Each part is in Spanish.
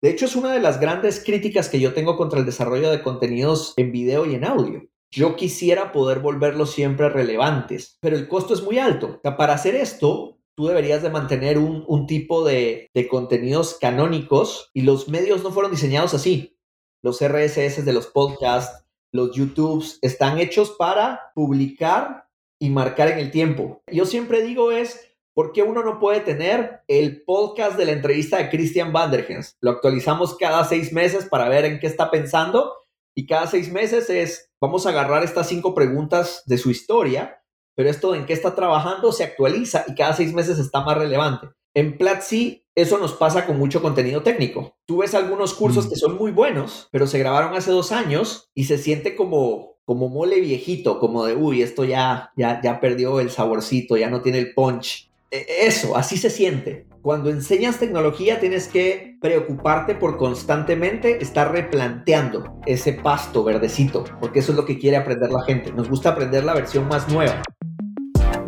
De hecho, es una de las grandes críticas que yo tengo contra el desarrollo de contenidos en video y en audio. Yo quisiera poder volverlos siempre relevantes, pero el costo es muy alto. para hacer esto, tú deberías de mantener un, tipo de, de, contenidos canónicos y los medios no fueron diseñados así. Los RSS de los podcasts, los YouTubes, están hechos para publicar y marcar en el tiempo. Yo siempre digo es, ¿por qué uno no puede tener el podcast de la entrevista de Christian Vandergens? Lo actualizamos cada seis meses para ver en qué está pensando y cada seis meses es, vamos a agarrar estas cinco preguntas de su historia, pero esto en qué está trabajando se actualiza y cada seis meses está más relevante. En Platzi eso nos pasa con mucho contenido técnico. Tú ves algunos cursos mm. que son muy buenos, pero se grabaron hace dos años y se siente como, como mole viejito, como de, uy, esto ya, ya, ya perdió el saborcito, ya no tiene el punch. E, eso, así se siente. Cuando enseñas tecnología tienes que preocuparte por constantemente estar replanteando ese pasto verdecito, porque eso es lo que quiere aprender la gente. Nos gusta aprender la versión más nueva.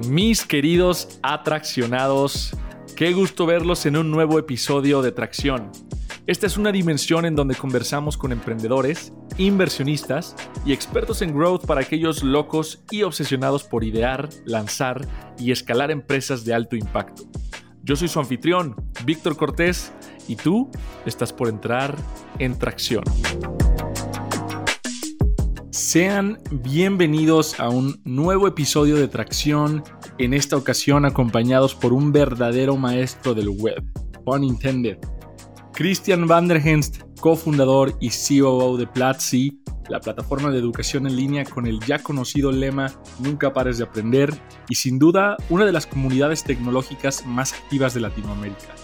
Mis queridos atraccionados, qué gusto verlos en un nuevo episodio de Tracción. Esta es una dimensión en donde conversamos con emprendedores, inversionistas y expertos en growth para aquellos locos y obsesionados por idear, lanzar y escalar empresas de alto impacto. Yo soy su anfitrión, Víctor Cortés, y tú estás por entrar en tracción. Sean bienvenidos a un nuevo episodio de Tracción, en esta ocasión acompañados por un verdadero maestro del web, pun intended. Christian Vanderhenst, cofundador y COO de Platzi, la plataforma de educación en línea con el ya conocido lema Nunca pares de aprender y sin duda una de las comunidades tecnológicas más activas de Latinoamérica.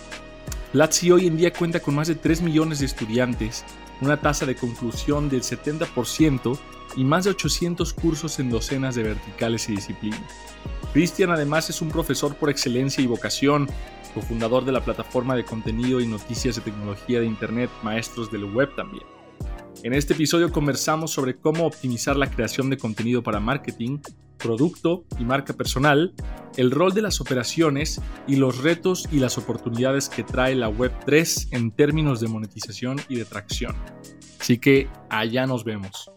Platzi hoy en día cuenta con más de 3 millones de estudiantes, una tasa de conclusión del 70% y más de 800 cursos en docenas de verticales y disciplinas. Christian además es un profesor por excelencia y vocación, cofundador de la plataforma de contenido y noticias de tecnología de Internet Maestros del Web también. En este episodio conversamos sobre cómo optimizar la creación de contenido para marketing, producto y marca personal, el rol de las operaciones y los retos y las oportunidades que trae la Web 3 en términos de monetización y de tracción. Así que allá nos vemos.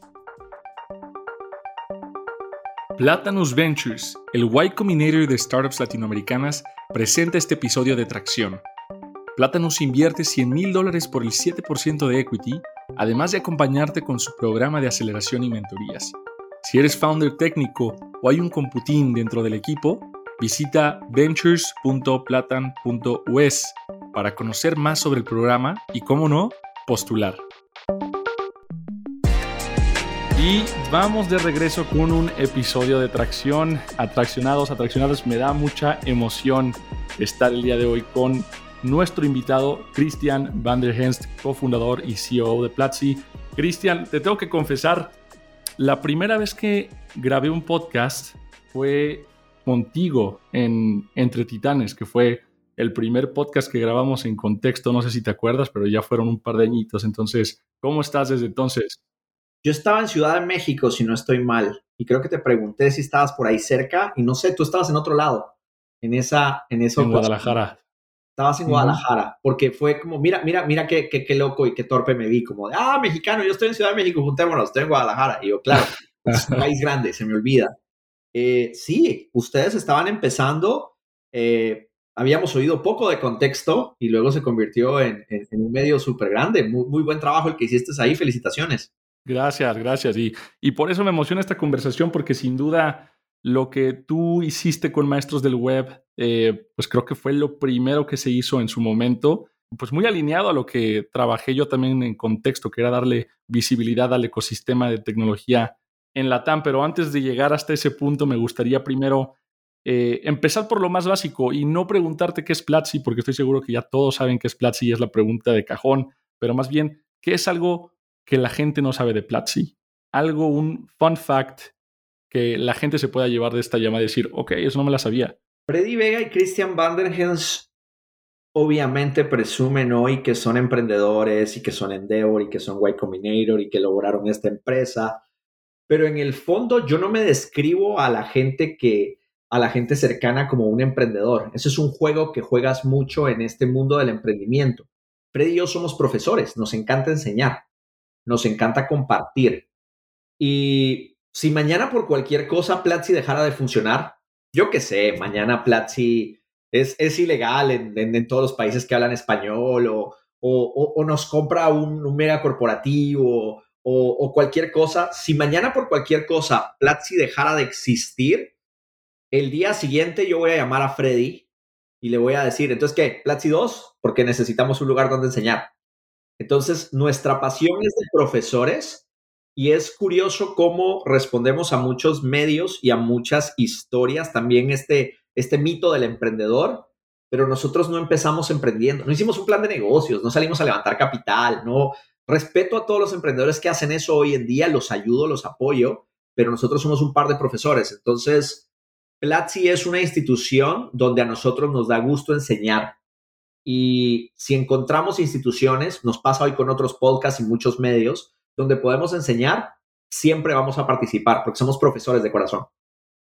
Platanus Ventures, el Y Combinator de startups latinoamericanas, presenta este episodio de Tracción. Platanus invierte 100 mil dólares por el 7% de equity además de acompañarte con su programa de aceleración y mentorías. Si eres founder técnico o hay un computín dentro del equipo, visita ventures.platan.us para conocer más sobre el programa y, cómo no, postular. Y vamos de regreso con un episodio de Tracción. Atraccionados, atraccionados, me da mucha emoción estar el día de hoy con nuestro invitado, Christian Van der Henst, cofundador y CEO de Platzi. Christian, te tengo que confesar, la primera vez que grabé un podcast fue contigo en Entre Titanes, que fue el primer podcast que grabamos en contexto, no sé si te acuerdas, pero ya fueron un par de añitos. Entonces, ¿cómo estás desde entonces? Yo estaba en Ciudad de México, si no estoy mal, y creo que te pregunté si estabas por ahí cerca, y no sé, tú estabas en otro lado, en esa... En, eso, en Guadalajara estabas en Guadalajara, porque fue como, mira, mira, mira qué, qué, qué, loco y qué torpe me vi, como de, ah, mexicano, yo estoy en Ciudad de México, juntémonos, estoy en Guadalajara. Y yo, claro, es un país grande, se me olvida. Eh, sí, ustedes estaban empezando, eh, habíamos oído poco de contexto y luego se convirtió en, en, un medio súper grande. Muy, muy, buen trabajo el que hiciste ahí, felicitaciones. Gracias, gracias. Y, y por eso me emociona esta conversación, porque sin duda lo que tú hiciste con Maestros del Web, eh, pues creo que fue lo primero que se hizo en su momento, pues muy alineado a lo que trabajé yo también en contexto, que era darle visibilidad al ecosistema de tecnología en la TAM. Pero antes de llegar hasta ese punto, me gustaría primero eh, empezar por lo más básico y no preguntarte qué es Platzi, porque estoy seguro que ya todos saben qué es Platzi y es la pregunta de cajón, pero más bien, ¿qué es algo que la gente no sabe de Platzi? Algo, un fun fact que la gente se pueda llevar de esta llamada y decir, ok, eso no me la sabía. Freddy Vega y Christian Vanderhens obviamente presumen hoy que son emprendedores y que son Endeavor y que son White Combinator y que lograron esta empresa, pero en el fondo yo no me describo a la gente que a la gente cercana como un emprendedor. Eso es un juego que juegas mucho en este mundo del emprendimiento. Freddy y yo somos profesores, nos encanta enseñar, nos encanta compartir. Y si mañana por cualquier cosa Platzi dejara de funcionar, yo qué sé, mañana Platzi es, es ilegal en, en, todos los países que hablan español o, o, o nos compra un, un mega corporativo o, o, cualquier cosa, si mañana por cualquier cosa Platzi dejara de existir, el día siguiente yo voy a llamar a Freddy y le voy a decir, entonces, ¿qué? Platzi 2, porque necesitamos un lugar donde enseñar. Entonces, nuestra pasión es de profesores y es curioso cómo respondemos a muchos medios y a muchas historias, también este, este mito del emprendedor, pero nosotros no empezamos emprendiendo, no hicimos un plan de negocios, no salimos a levantar capital, no. Respeto a todos los emprendedores que hacen eso hoy en día, los ayudo, los apoyo, pero nosotros somos un par de profesores. Entonces, Platzi es una institución donde a nosotros nos da gusto enseñar. Y si encontramos instituciones, nos pasa hoy con otros podcasts y muchos medios, donde podemos enseñar, siempre vamos a participar porque somos profesores de corazón.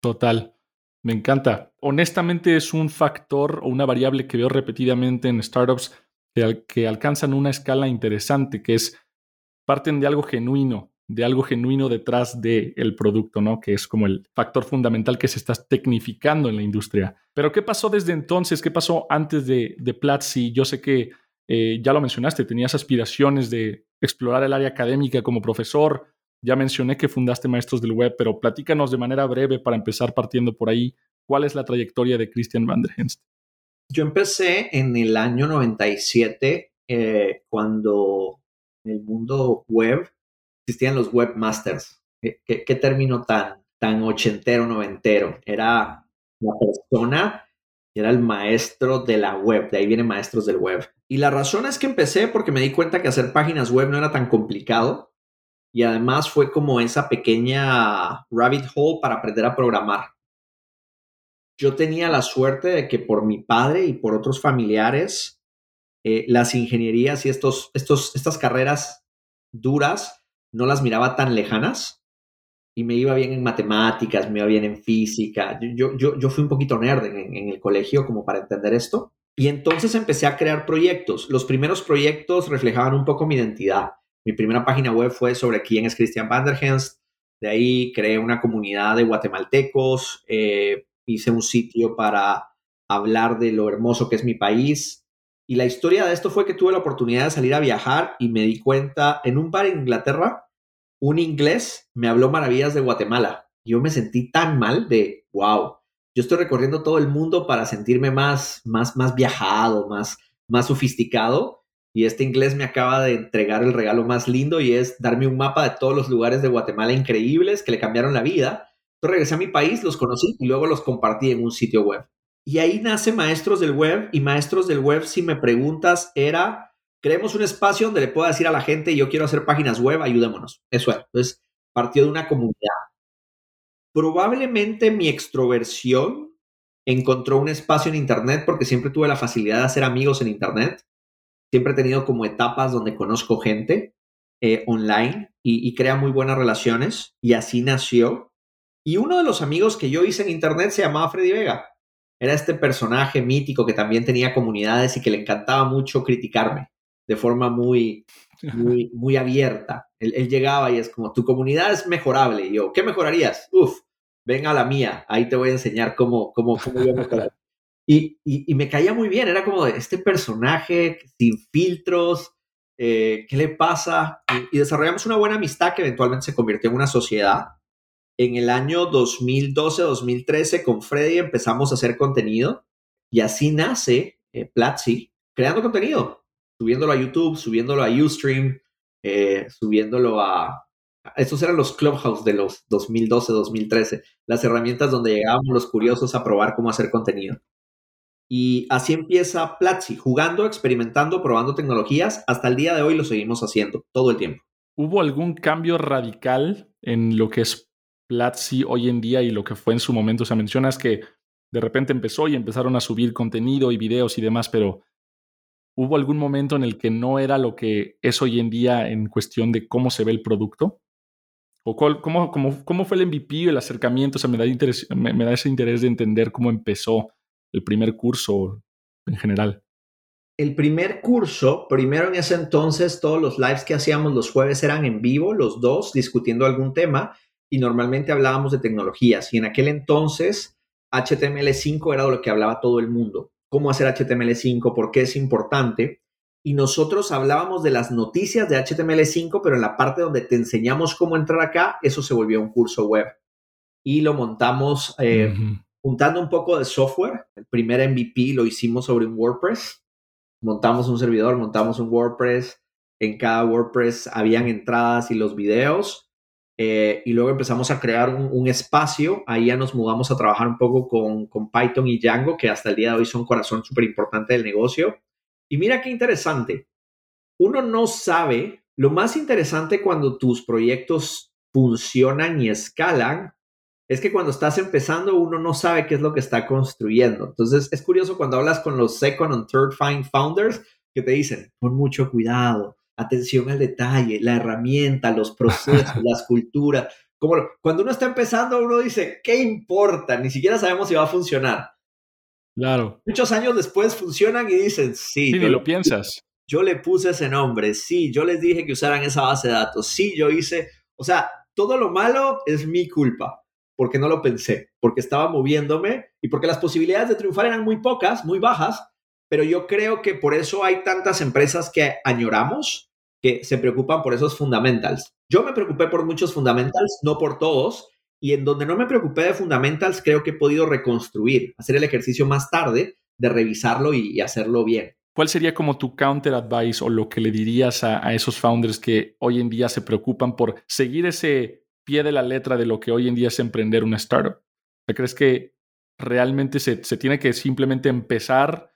Total. Me encanta. Honestamente es un factor o una variable que veo repetidamente en startups que, que alcanzan una escala interesante, que es parten de algo genuino, de algo genuino detrás del el producto, ¿no? Que es como el factor fundamental que se está tecnificando en la industria. Pero ¿qué pasó desde entonces? ¿Qué pasó antes de, de Platzi? Yo sé que eh, ya lo mencionaste, tenías aspiraciones de explorar el área académica como profesor. Ya mencioné que fundaste Maestros del Web, pero platícanos de manera breve para empezar partiendo por ahí. ¿Cuál es la trayectoria de Christian van der Henst? Yo empecé en el año 97, eh, cuando el mundo web existían los webmasters. ¿Qué, qué, término tan, tan ochentero, noventero? Era la persona, era el maestro de la web, de ahí vienen maestros del web. Y la razón es que empecé porque me di cuenta que hacer páginas web no era tan complicado y además fue como esa pequeña rabbit hole para aprender a programar. Yo tenía la suerte de que por mi padre y por otros familiares, eh, las ingenierías y estos, estos, estas carreras duras no las miraba tan lejanas y me iba bien en matemáticas, me iba bien en física. Yo, yo, yo fui un poquito nerd en, el colegio como para entender esto. Y entonces empecé a crear proyectos. Los primeros proyectos reflejaban un poco mi identidad. Mi primera página web fue sobre quién es Christian van der Henst. De ahí creé una comunidad de guatemaltecos. Eh, hice un sitio para hablar de lo hermoso que es mi país. Y la historia de esto fue que tuve la oportunidad de salir a viajar y me di cuenta en un bar en Inglaterra, un inglés me habló maravillas de Guatemala. Yo me sentí tan mal de, wow, yo estoy recorriendo todo el mundo para sentirme más, más, más viajado, más, más sofisticado. Y este inglés me acaba de entregar el regalo más lindo y es darme un mapa de todos los lugares de Guatemala increíbles que le cambiaron la vida. Entonces regresé a mi país, los conocí y luego los compartí en un sitio web. Y ahí nace Maestros del Web y Maestros del Web, si me preguntas, era, creemos un espacio donde le pueda decir a la gente, yo quiero hacer páginas web, ayudémonos. Eso era. Entonces, partió de una comunidad. Probablemente mi extroversión encontró un espacio en Internet porque siempre tuve la facilidad de hacer amigos en Internet. Siempre he tenido como etapas donde conozco gente eh, online y, y crea muy buenas relaciones y así nació. Y uno de los amigos que yo hice en Internet se llamaba Freddy Vega era este personaje mítico que también tenía comunidades y que le encantaba mucho criticarme de forma muy, muy, muy abierta. Él, llegaba y es como, tu comunidad es mejorable. Y yo, ¿qué mejorarías? Uf, ven a la mía, ahí te voy a enseñar cómo, cómo, cómo yo mejorar. Y, y, me caía muy bien, era como este personaje sin filtros, eh, ¿qué le pasa? Y, y desarrollamos una buena amistad que eventualmente se convirtió en una sociedad en el año 2012-2013 con Freddy empezamos a hacer contenido y así nace eh, Platzi, creando contenido, subiéndolo a YouTube, subiéndolo a Ustream, eh, subiéndolo a... Estos eran los Clubhouse de los 2012-2013, las herramientas donde llegábamos los curiosos a probar cómo hacer contenido. Y así empieza Platzi, jugando, experimentando, probando tecnologías. Hasta el día de hoy lo seguimos haciendo, todo el tiempo. ¿Hubo algún cambio radical en lo que es Platzi hoy en día y lo que fue en su momento. O sea, mencionas que de repente empezó y empezaron a subir contenido y videos y demás, pero ¿hubo algún momento en el que no era lo que es hoy en día en cuestión de cómo se ve el producto? ¿O cómo, cómo, cómo, fue el MVP, el acercamiento? O sea, me da, interés, me, me da ese interés de entender cómo empezó el primer curso en general. el primer curso, primero en ese entonces, todos los lives que hacíamos los jueves eran en vivo, los dos, discutiendo algún tema, y normalmente hablábamos de tecnologías. Y en aquel entonces, HTML5 era de lo que hablaba todo el mundo. Cómo hacer HTML5, por qué es importante. Y nosotros hablábamos de las noticias de HTML5, pero en la parte donde te enseñamos cómo entrar acá, eso se volvió un curso web. Y lo montamos eh, juntando un poco de software. El primer MVP lo hicimos sobre un WordPress montamos un servidor, montamos un WordPress, en cada WordPress habían entradas y los videos, eh, y luego empezamos a crear un, espacio, ahí ya nos mudamos a trabajar un poco con, con Python y Django, que hasta el día de hoy son corazón súper importante del negocio. Y mira qué interesante, uno no sabe, lo más interesante cuando tus proyectos funcionan y escalan es que cuando estás empezando uno no sabe qué es lo que está construyendo. Entonces es curioso cuando hablas con los second and third find founders que te dicen, pon mucho cuidado, atención al detalle, la herramienta, los procesos, las culturas. Como cuando uno está empezando uno dice, ¿qué importa? Ni siquiera sabemos si va a funcionar. Claro. Muchos años después funcionan y dicen, sí. Sí, ni lo piensas. Yo le puse ese nombre, sí, yo les dije que usaran esa base de datos, sí, yo hice, o sea, todo lo malo es mi culpa porque no lo pensé, porque estaba moviéndome y porque las posibilidades de triunfar eran muy pocas, muy bajas, pero yo creo que por eso hay tantas empresas que añoramos que se preocupan por esos fundamentals. Yo me preocupé por muchos fundamentals, no por todos, y en donde no me preocupé de fundamentals, creo que he podido reconstruir, hacer el ejercicio más tarde de revisarlo y, hacerlo bien. ¿Cuál sería como tu counter advice o lo que le dirías a, a, esos founders que hoy en día se preocupan por seguir ese pie de la letra de lo que hoy en día es emprender una startup? ¿Crees que realmente se, tiene que simplemente empezar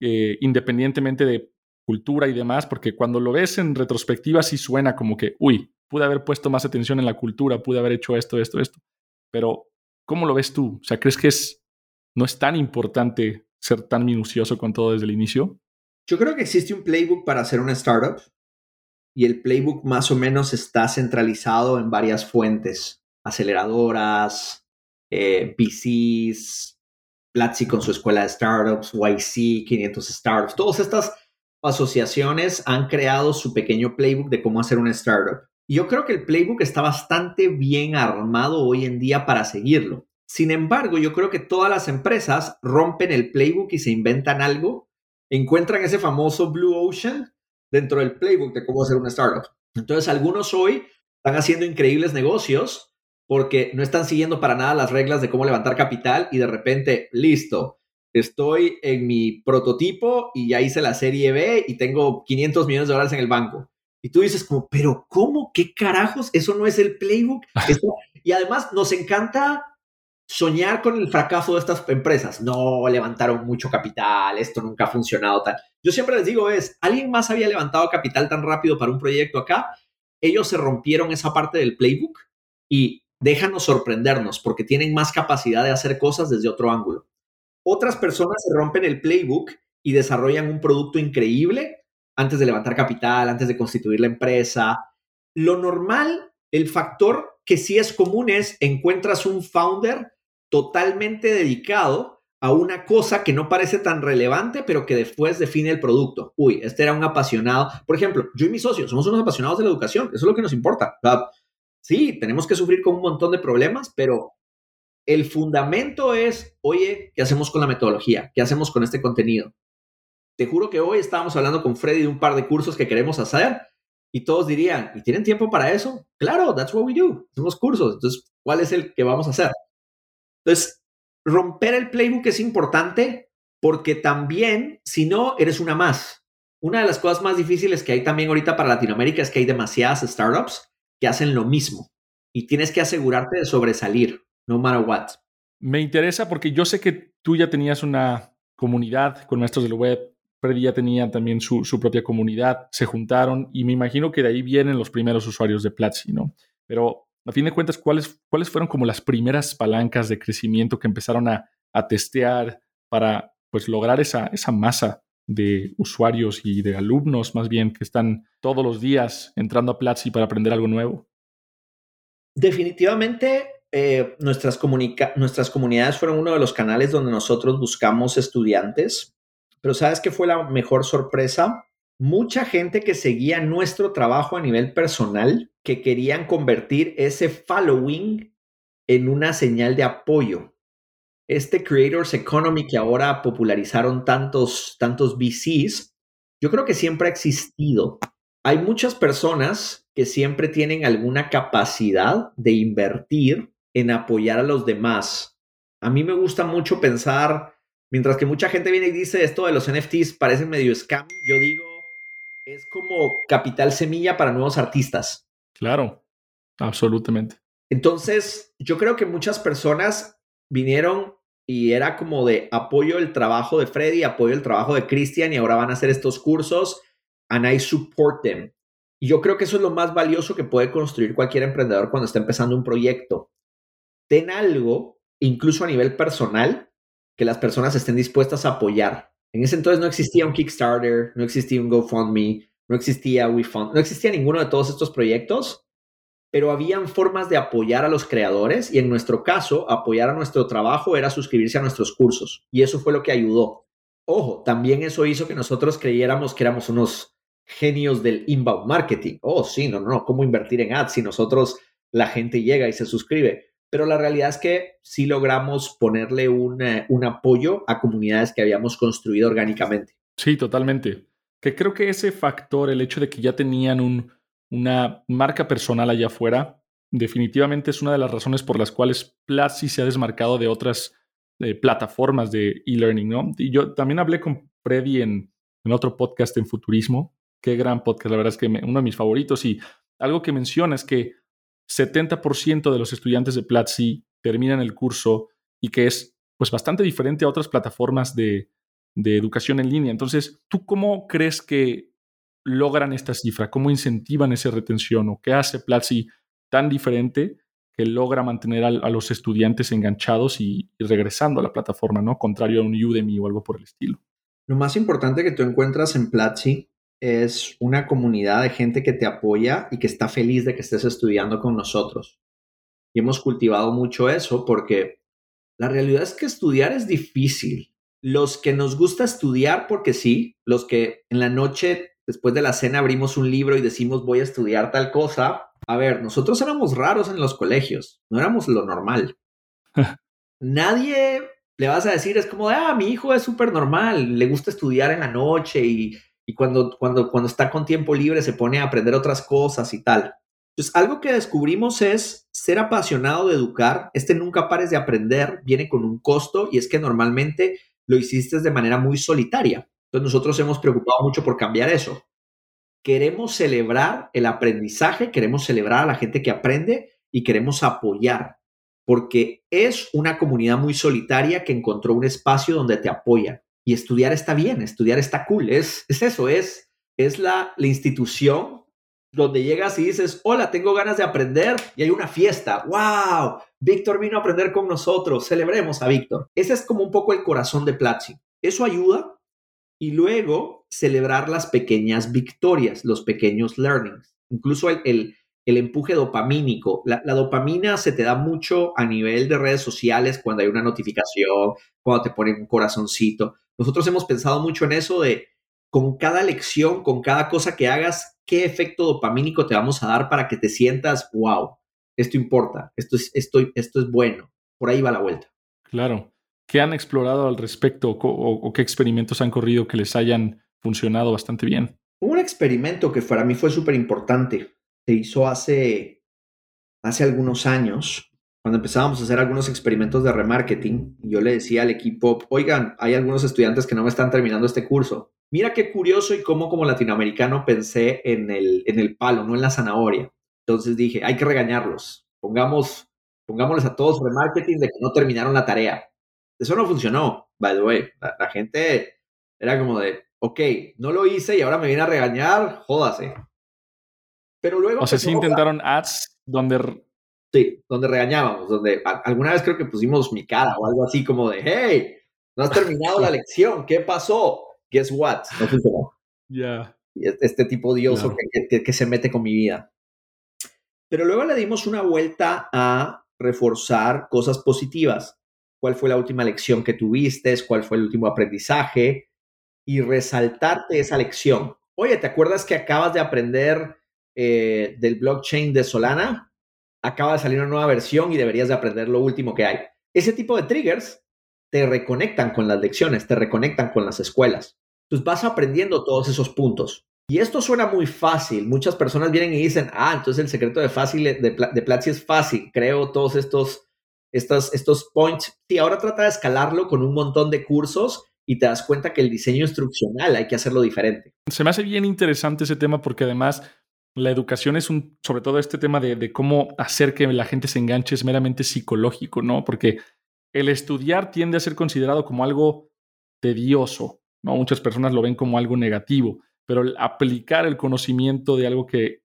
eh, independientemente de cultura y demás? Porque cuando lo ves en retrospectiva sí suena como que, uy, pude haber puesto más atención en la cultura, pude haber hecho esto, esto, esto. Pero, ¿cómo lo ves tú? O sea, ¿crees que es, no es tan importante ser tan minucioso con todo desde el inicio? Yo creo que existe un playbook para hacer una startup y el playbook más o menos está centralizado en varias fuentes, aceleradoras, eh, Platzi con su escuela de startups, YC, 500 startups, todas estas asociaciones han creado su pequeño playbook de cómo hacer una startup. Y yo creo que el playbook está bastante bien armado hoy en día para seguirlo. Sin embargo, yo creo que todas las empresas rompen el playbook y se inventan algo, encuentran ese famoso Blue Ocean dentro del playbook de cómo hacer una startup. Entonces, algunos hoy están haciendo increíbles negocios porque no están siguiendo para nada las reglas de cómo levantar capital y de repente, listo, estoy en mi prototipo y ya hice la serie B y tengo 500 millones de dólares en el banco. Y tú dices como, pero ¿cómo? ¿Qué carajos? Eso no es el playbook. Y además nos encanta soñar con el fracaso de estas empresas. No levantaron mucho capital, esto nunca ha funcionado tal. Yo siempre les digo es, ¿alguien más había levantado capital tan rápido para un proyecto acá? Ellos se rompieron esa parte del playbook y déjanos sorprendernos porque tienen más capacidad de hacer cosas desde otro ángulo. Otras personas se rompen el playbook y desarrollan un producto increíble antes de levantar capital, antes de constituir la empresa. Lo normal, el factor que sí es común es encuentras un founder totalmente dedicado a una cosa que no parece tan relevante, pero que después define el producto. Uy, este era un apasionado. Por ejemplo, yo y mi socio somos unos apasionados de la educación. Eso es lo que nos importa. Sí, tenemos que sufrir con un montón de problemas, pero el fundamento es, oye, ¿qué hacemos con la metodología? ¿Qué hacemos con este contenido? Te juro que hoy estábamos hablando con Freddy de un par de cursos que queremos hacer y todos dirían, ¿y tienen tiempo para eso? Claro, that's what we do. Hacemos cursos. Entonces, ¿cuál es el que vamos a hacer? Entonces, romper el playbook es importante porque también, si no, eres una más. Una de las cosas más difíciles que hay también ahorita para Latinoamérica es que hay demasiadas startups que hacen lo mismo y tienes que asegurarte de sobresalir, no matter what. Me interesa porque yo sé que tú ya tenías una comunidad con maestros del web, Freddy ya tenía también su, su, propia comunidad, se juntaron y me imagino que de ahí vienen los primeros usuarios de Platzi, ¿no? Pero a fin de cuentas, ¿cuáles, cuáles fueron como las primeras palancas de crecimiento que empezaron a, testear para pues, lograr esa, esa masa de usuarios y de alumnos más bien que están todos los días entrando a Platzi para aprender algo nuevo? Definitivamente eh, nuestras, nuestras comunidades fueron uno de los canales donde nosotros buscamos estudiantes. Pero ¿sabes qué fue la mejor sorpresa? Mucha gente que seguía nuestro trabajo a nivel personal, que querían convertir ese following en una señal de apoyo. Este Creators Economy que ahora popularizaron tantos, tantos VCs, yo creo que siempre ha existido. Hay muchas personas que siempre tienen alguna capacidad de invertir en apoyar a los demás. A mí me gusta mucho pensar, mientras que mucha gente viene y dice esto de los NFTs parece medio scam, yo digo, es como capital semilla para nuevos artistas. Claro, absolutamente. Entonces, yo creo que muchas personas vinieron y era como de apoyo el trabajo de Freddy, apoyo el trabajo de Christian y ahora van a hacer estos cursos and I support them. Y yo creo que eso es lo más valioso que puede construir cualquier emprendedor cuando está empezando un proyecto. Ten algo, incluso a nivel personal, que las personas estén dispuestas a apoyar. En ese entonces no existía un Kickstarter, no existía un GoFundMe, no existía WeFund, no existía ninguno de todos estos proyectos pero habían formas de apoyar a los creadores y en nuestro caso, apoyar a nuestro trabajo era suscribirse a nuestros cursos y eso fue lo que ayudó. Ojo, también eso hizo que nosotros creyéramos que éramos unos genios del inbound marketing. Oh, sí, no, no, ¿cómo invertir en ads si nosotros la gente llega y se suscribe? Pero la realidad es que sí logramos ponerle un, un apoyo a comunidades que habíamos construido orgánicamente. Sí, totalmente. Que creo que ese factor, el hecho de que ya tenían un, una marca personal allá afuera, definitivamente es una de las razones por las cuales Platzi se ha desmarcado de otras eh, plataformas de e-learning, ¿no? Y yo también hablé con Freddy en, otro podcast en Futurismo. Qué gran podcast, la verdad es que uno de mis favoritos. Y algo que menciona es que 70% de los estudiantes de Platzi terminan el curso y que es pues bastante diferente a otras plataformas de educación en línea. Entonces, ¿tú cómo crees que logran esta cifra? ¿Cómo incentivan esa retención? ¿O qué hace Platzi tan diferente que logra mantener a, los estudiantes enganchados y, regresando a la plataforma, ¿no? Contrario a un Udemy o algo por el estilo. Lo más importante que tú encuentras en Platzi es una comunidad de gente que te apoya y que está feliz de que estés estudiando con nosotros. Y hemos cultivado mucho eso porque la realidad es que estudiar es difícil. Los que nos gusta estudiar porque sí, los que en la noche después de la cena abrimos un libro y decimos voy a estudiar tal cosa. A ver, nosotros éramos raros en los colegios, no éramos lo normal. Nadie le vas a decir, es como, ah, mi hijo es súper normal, le gusta estudiar en la noche y, y cuando, cuando, cuando está con tiempo libre se pone a aprender otras cosas y tal. Entonces, algo que descubrimos es ser apasionado de educar. Este nunca pares de aprender viene con un costo y es que normalmente lo hiciste de manera muy solitaria. Entonces nosotros hemos preocupado mucho por cambiar eso. Queremos celebrar el aprendizaje, queremos celebrar a la gente que aprende y queremos apoyar, porque es una comunidad muy solitaria que encontró un espacio donde te apoya. Y estudiar está bien, estudiar está cool, es, es eso, es, es la, la institución donde llegas y dices, hola, tengo ganas de aprender y hay una fiesta. ¡Wow! Víctor vino a aprender con nosotros, celebremos a Víctor. Ese es como un poco el corazón de Platzi. Eso ayuda y luego celebrar las pequeñas victorias, los pequeños learnings, incluso el, el, empuje dopamínico. La, dopamina se te da mucho a nivel de redes sociales cuando hay una notificación, cuando te ponen un corazoncito. Nosotros hemos pensado mucho en eso de con cada lección, con cada cosa que hagas, qué efecto dopamínico te vamos a dar para que te sientas, wow, esto importa, esto es, esto, esto es bueno. Por ahí va la vuelta. Claro. ¿Qué han explorado al respecto o, qué experimentos han corrido que les hayan funcionado bastante bien? Un experimento que para mí fue súper importante. Se hizo hace, hace algunos años, cuando empezábamos a hacer algunos experimentos de remarketing. Yo le decía al equipo, oigan, hay algunos estudiantes que no me están terminando este curso. Mira qué curioso y cómo como latinoamericano pensé en el, en el palo, no en la zanahoria. Entonces dije, hay que regañarlos. Pongamos, pongámosles a todos remarketing de que no terminaron la tarea eso no funcionó, by the way. La, gente era como de, ok, no lo hice y ahora me viene a regañar, jódase. Pero luego... O sea, sí intentaron ads donde... Sí, donde regañábamos, donde alguna vez creo que pusimos mi cara o algo así como de, hey, no has terminado la lección, ¿qué pasó? Guess what? No funcionó. Ya. Este tipo odioso que, que se mete con mi vida. Pero luego le dimos una vuelta a reforzar cosas positivas cuál fue la última lección que tuviste, cuál fue el último aprendizaje. y resaltarte esa lección. Oye, ¿te acuerdas que acabas de aprender eh, del blockchain de Solana? Acaba de salir una nueva versión y deberías de aprender lo último que hay. Ese tipo de triggers te reconectan con las lecciones, te reconectan con las escuelas. Entonces vas aprendiendo todos esos puntos. Y esto suena muy fácil. Muchas personas vienen y dicen, ah, entonces el secreto de, fácil, de, de Platzi es fácil. Creo todos estos, estos, points. Y ahora trata de escalarlo con un montón de cursos y te das cuenta que el diseño instruccional hay que hacerlo diferente. Se me hace bien interesante ese tema porque además la educación es un, sobre todo este tema de, de cómo hacer que la gente se enganche es meramente psicológico, ¿no? Porque el estudiar tiende a ser considerado como algo tedioso, ¿no? Muchas personas lo ven como algo negativo pero el aplicar el conocimiento de algo que,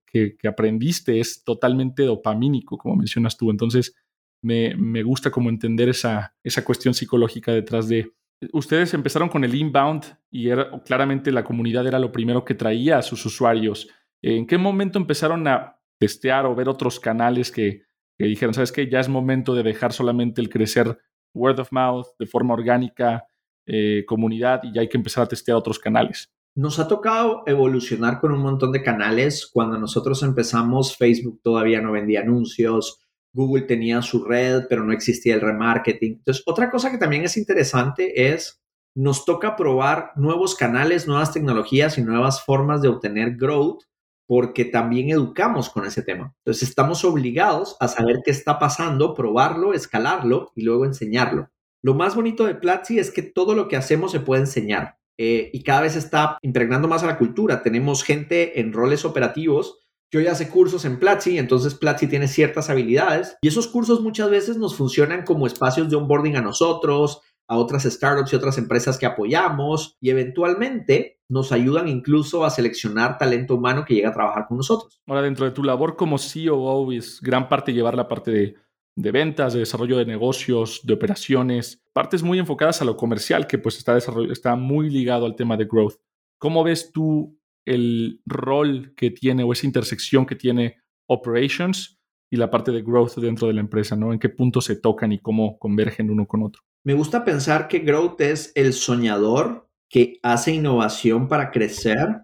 aprendiste es totalmente dopamínico, como mencionas tú. Entonces, me, gusta como entender esa, esa cuestión psicológica detrás de... Ustedes empezaron con el inbound y era, claramente la comunidad era lo primero que traía a sus usuarios. ¿En qué momento empezaron a testear o ver otros canales que, que dijeron, sabes qué, ya es momento de dejar solamente el crecer word of mouth de forma orgánica, eh, comunidad, y ya hay que empezar a testear otros canales? Nos ha tocado evolucionar con un montón de canales. Cuando nosotros empezamos, Facebook todavía no vendía anuncios, Google tenía su red, pero no existía el remarketing. Entonces, otra cosa que también es interesante es, nos toca probar nuevos canales, nuevas tecnologías y nuevas formas de obtener growth, porque también educamos con ese tema. Entonces, estamos obligados a saber qué está pasando, probarlo, escalarlo y luego enseñarlo. Lo más bonito de Platzi es que todo lo que hacemos se puede enseñar. Eh, y cada vez está impregnando más a la cultura. Tenemos gente en roles operativos. Yo ya hace cursos en Platzi, entonces Platzi tiene ciertas habilidades y esos cursos muchas veces nos funcionan como espacios de onboarding a nosotros, a otras startups y otras empresas que apoyamos y eventualmente nos ayudan incluso a seleccionar talento humano que llega a trabajar con nosotros. Ahora, dentro de tu labor como CEO, es gran parte llevar la parte de ventas, de desarrollo de negocios, de operaciones, partes muy enfocadas a lo comercial que pues está, está muy ligado al tema de growth. ¿Cómo ves tú el rol que tiene o esa intersección que tiene operations y la parte de growth dentro de la empresa, ¿no? ¿En qué punto se tocan y cómo convergen uno con otro? Me gusta pensar que growth es el soñador que hace innovación para crecer,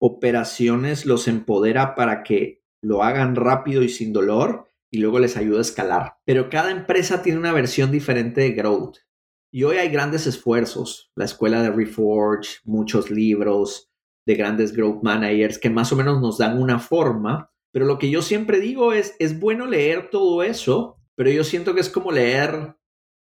operaciones los empodera para que lo hagan rápido y sin dolor y luego les ayuda a escalar. Pero cada empresa tiene una versión diferente de growth. Y hoy hay grandes esfuerzos, la escuela de Reforge, muchos libros de grandes growth managers que más o menos nos dan una forma, pero lo que yo siempre digo es, es bueno leer todo eso, pero yo siento que es como leer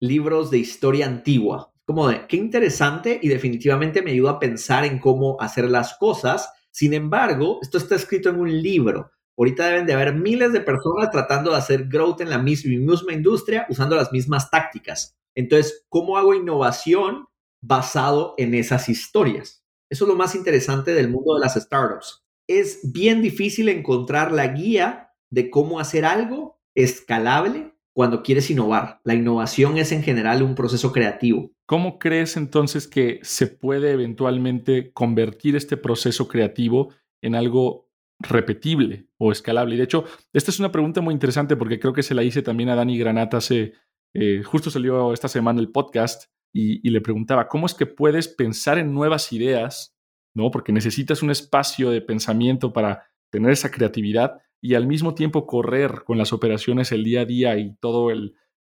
libros de historia antigua, como de, qué interesante y definitivamente me ayuda a pensar en cómo hacer las cosas. Sin embargo, esto está escrito en un libro. Ahorita deben de haber miles de personas tratando de hacer growth en la misma, industria usando las mismas tácticas. Entonces, ¿cómo hago innovación basado en esas historias? Eso es lo más interesante del mundo de las startups. Es bien difícil encontrar la guía de cómo hacer algo escalable cuando quieres innovar. La innovación es en general un proceso creativo. ¿Cómo crees entonces que se puede eventualmente convertir este proceso creativo en algo repetible o escalable. Y de hecho, esta es una pregunta muy interesante porque creo que se la hice también a Dani Granata hace, eh, justo salió esta semana el podcast y, le preguntaba, ¿cómo es que puedes pensar en nuevas ideas? ¿No? Porque necesitas un espacio de pensamiento para tener esa creatividad y al mismo tiempo correr con las operaciones el día a día y todos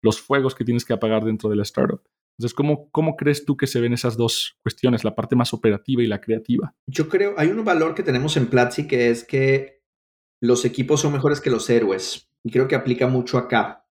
los fuegos que tienes que apagar dentro de la startup. Entonces, ¿cómo, ¿cómo crees tú que se ven esas dos cuestiones, la parte más operativa y la creativa? Yo creo, hay un valor que tenemos en Platzi que es que los equipos son mejores que los héroes. Y creo que aplica mucho acá.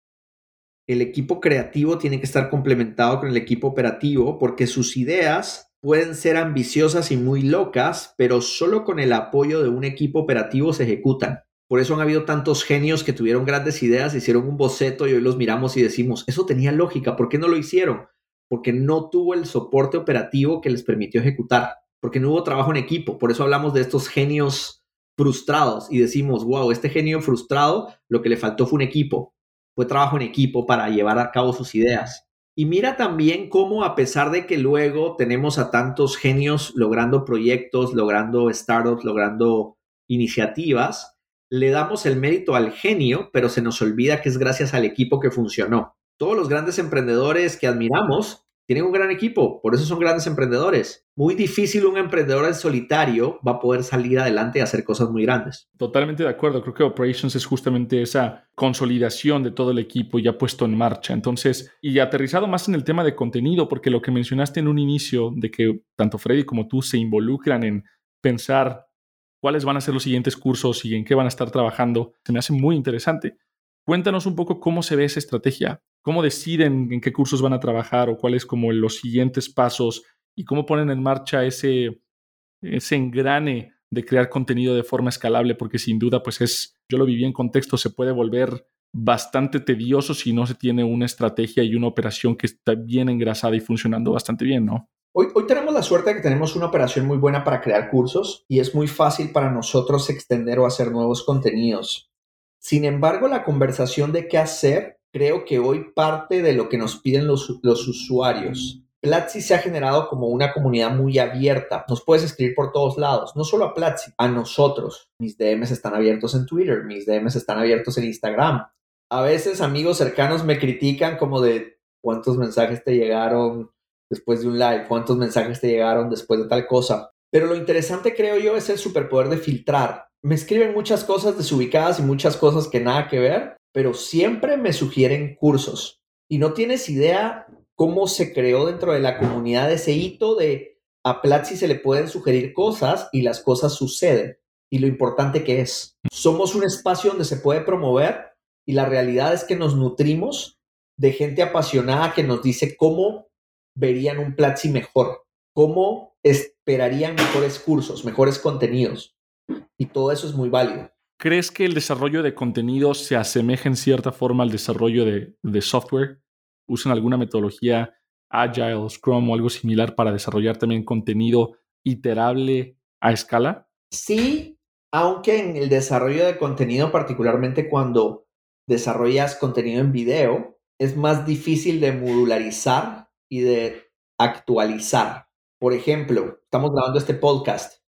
El equipo creativo tiene que estar complementado con el equipo operativo porque sus ideas pueden ser ambiciosas y muy locas, pero solo con el apoyo de un equipo operativo se ejecutan. Por eso han habido tantos genios que tuvieron grandes ideas, hicieron un boceto y hoy los miramos y decimos, eso tenía lógica, ¿por qué no lo hicieron? porque no tuvo el soporte operativo que les permitió ejecutar, porque no hubo trabajo en equipo. Por eso hablamos de estos genios frustrados y decimos, wow, este genio frustrado, lo que le faltó fue un equipo, fue trabajo en equipo para llevar a cabo sus ideas. Y mira también cómo a pesar de que luego tenemos a tantos genios logrando proyectos, logrando startups, logrando iniciativas, le damos el mérito al genio, pero se nos olvida que es gracias al equipo que funcionó todos los grandes emprendedores que admiramos tienen un gran equipo, por eso son grandes emprendedores. Muy difícil un emprendedor en solitario va a poder salir adelante y hacer cosas muy grandes. Totalmente de acuerdo. Creo que Operations es justamente esa consolidación de todo el equipo ya puesto en marcha. Entonces, y aterrizado más en el tema de contenido, porque lo que mencionaste en un inicio de que tanto Freddy como tú se involucran en pensar cuáles van a ser los siguientes cursos y en qué van a estar trabajando, se me hace muy interesante. Cuéntanos un poco cómo se ve esa estrategia, cómo deciden en qué cursos van a trabajar o cuáles como los siguientes pasos y cómo ponen en marcha ese, ese engrane de crear contenido de forma escalable, porque sin duda, pues es, yo lo viví en contexto, se puede volver bastante tedioso si no se tiene una estrategia y una operación que está bien engrasada y funcionando bastante bien, ¿no? Hoy, hoy, tenemos la suerte de que tenemos una operación muy buena para crear cursos y es muy fácil para nosotros extender o hacer nuevos contenidos. Sin embargo, la conversación de qué hacer creo que hoy parte de lo que nos piden los, usuarios. Platzi se ha generado como una comunidad muy abierta. Nos puedes escribir por todos lados, no solo a Platzi, a nosotros. Mis DMs están abiertos en Twitter, mis DMs están abiertos en Instagram. A veces amigos cercanos me critican como de cuántos mensajes te llegaron después de un live, cuántos mensajes te llegaron después de tal cosa. Pero lo interesante creo yo es el superpoder de filtrar me escriben muchas cosas desubicadas y muchas cosas que nada que ver, pero siempre me sugieren cursos. Y no tienes idea cómo se creó dentro de la comunidad ese hito de a Platzi se le pueden sugerir cosas y las cosas suceden. Y lo importante que es, somos un espacio donde se puede promover y la realidad es que nos nutrimos de gente apasionada que nos dice cómo verían un Platzi mejor, cómo esperarían mejores cursos, mejores contenidos y todo eso es muy válido. ¿Crees que el desarrollo de contenido se asemeja en cierta forma al desarrollo de, software? ¿Usan alguna metodología Agile, Scrum o algo similar para desarrollar también contenido iterable a escala? Sí, aunque en el desarrollo de contenido, particularmente cuando desarrollas contenido en video, es más difícil de modularizar y de actualizar. Por ejemplo, estamos grabando este podcast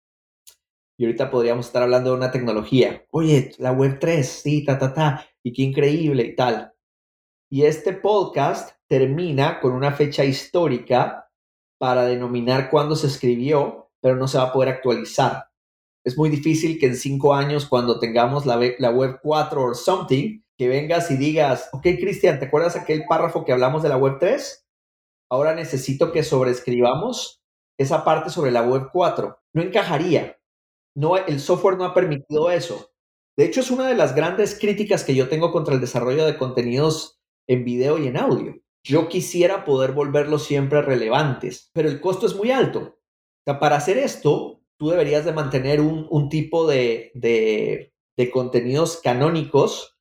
y ahorita podríamos estar hablando de una tecnología. Oye, la web 3, sí, ta, ta, ta, y qué increíble y tal. Y este podcast termina con una fecha histórica para denominar cuándo se escribió, pero no se va a poder actualizar. Es muy difícil que en cinco años, cuando tengamos la, la web 4 o something, que vengas y digas, ok, Cristian, ¿te acuerdas aquel párrafo que hablamos de la web 3? Ahora necesito que sobreescribamos esa parte sobre la web 4. No encajaría no, el software no ha permitido eso. De hecho, es una de las grandes críticas que yo tengo contra el desarrollo de contenidos en video y en audio. Yo quisiera poder volverlos siempre relevantes, pero el costo es muy alto. Para hacer esto, tú deberías de mantener un, tipo de, de, de contenidos canónicos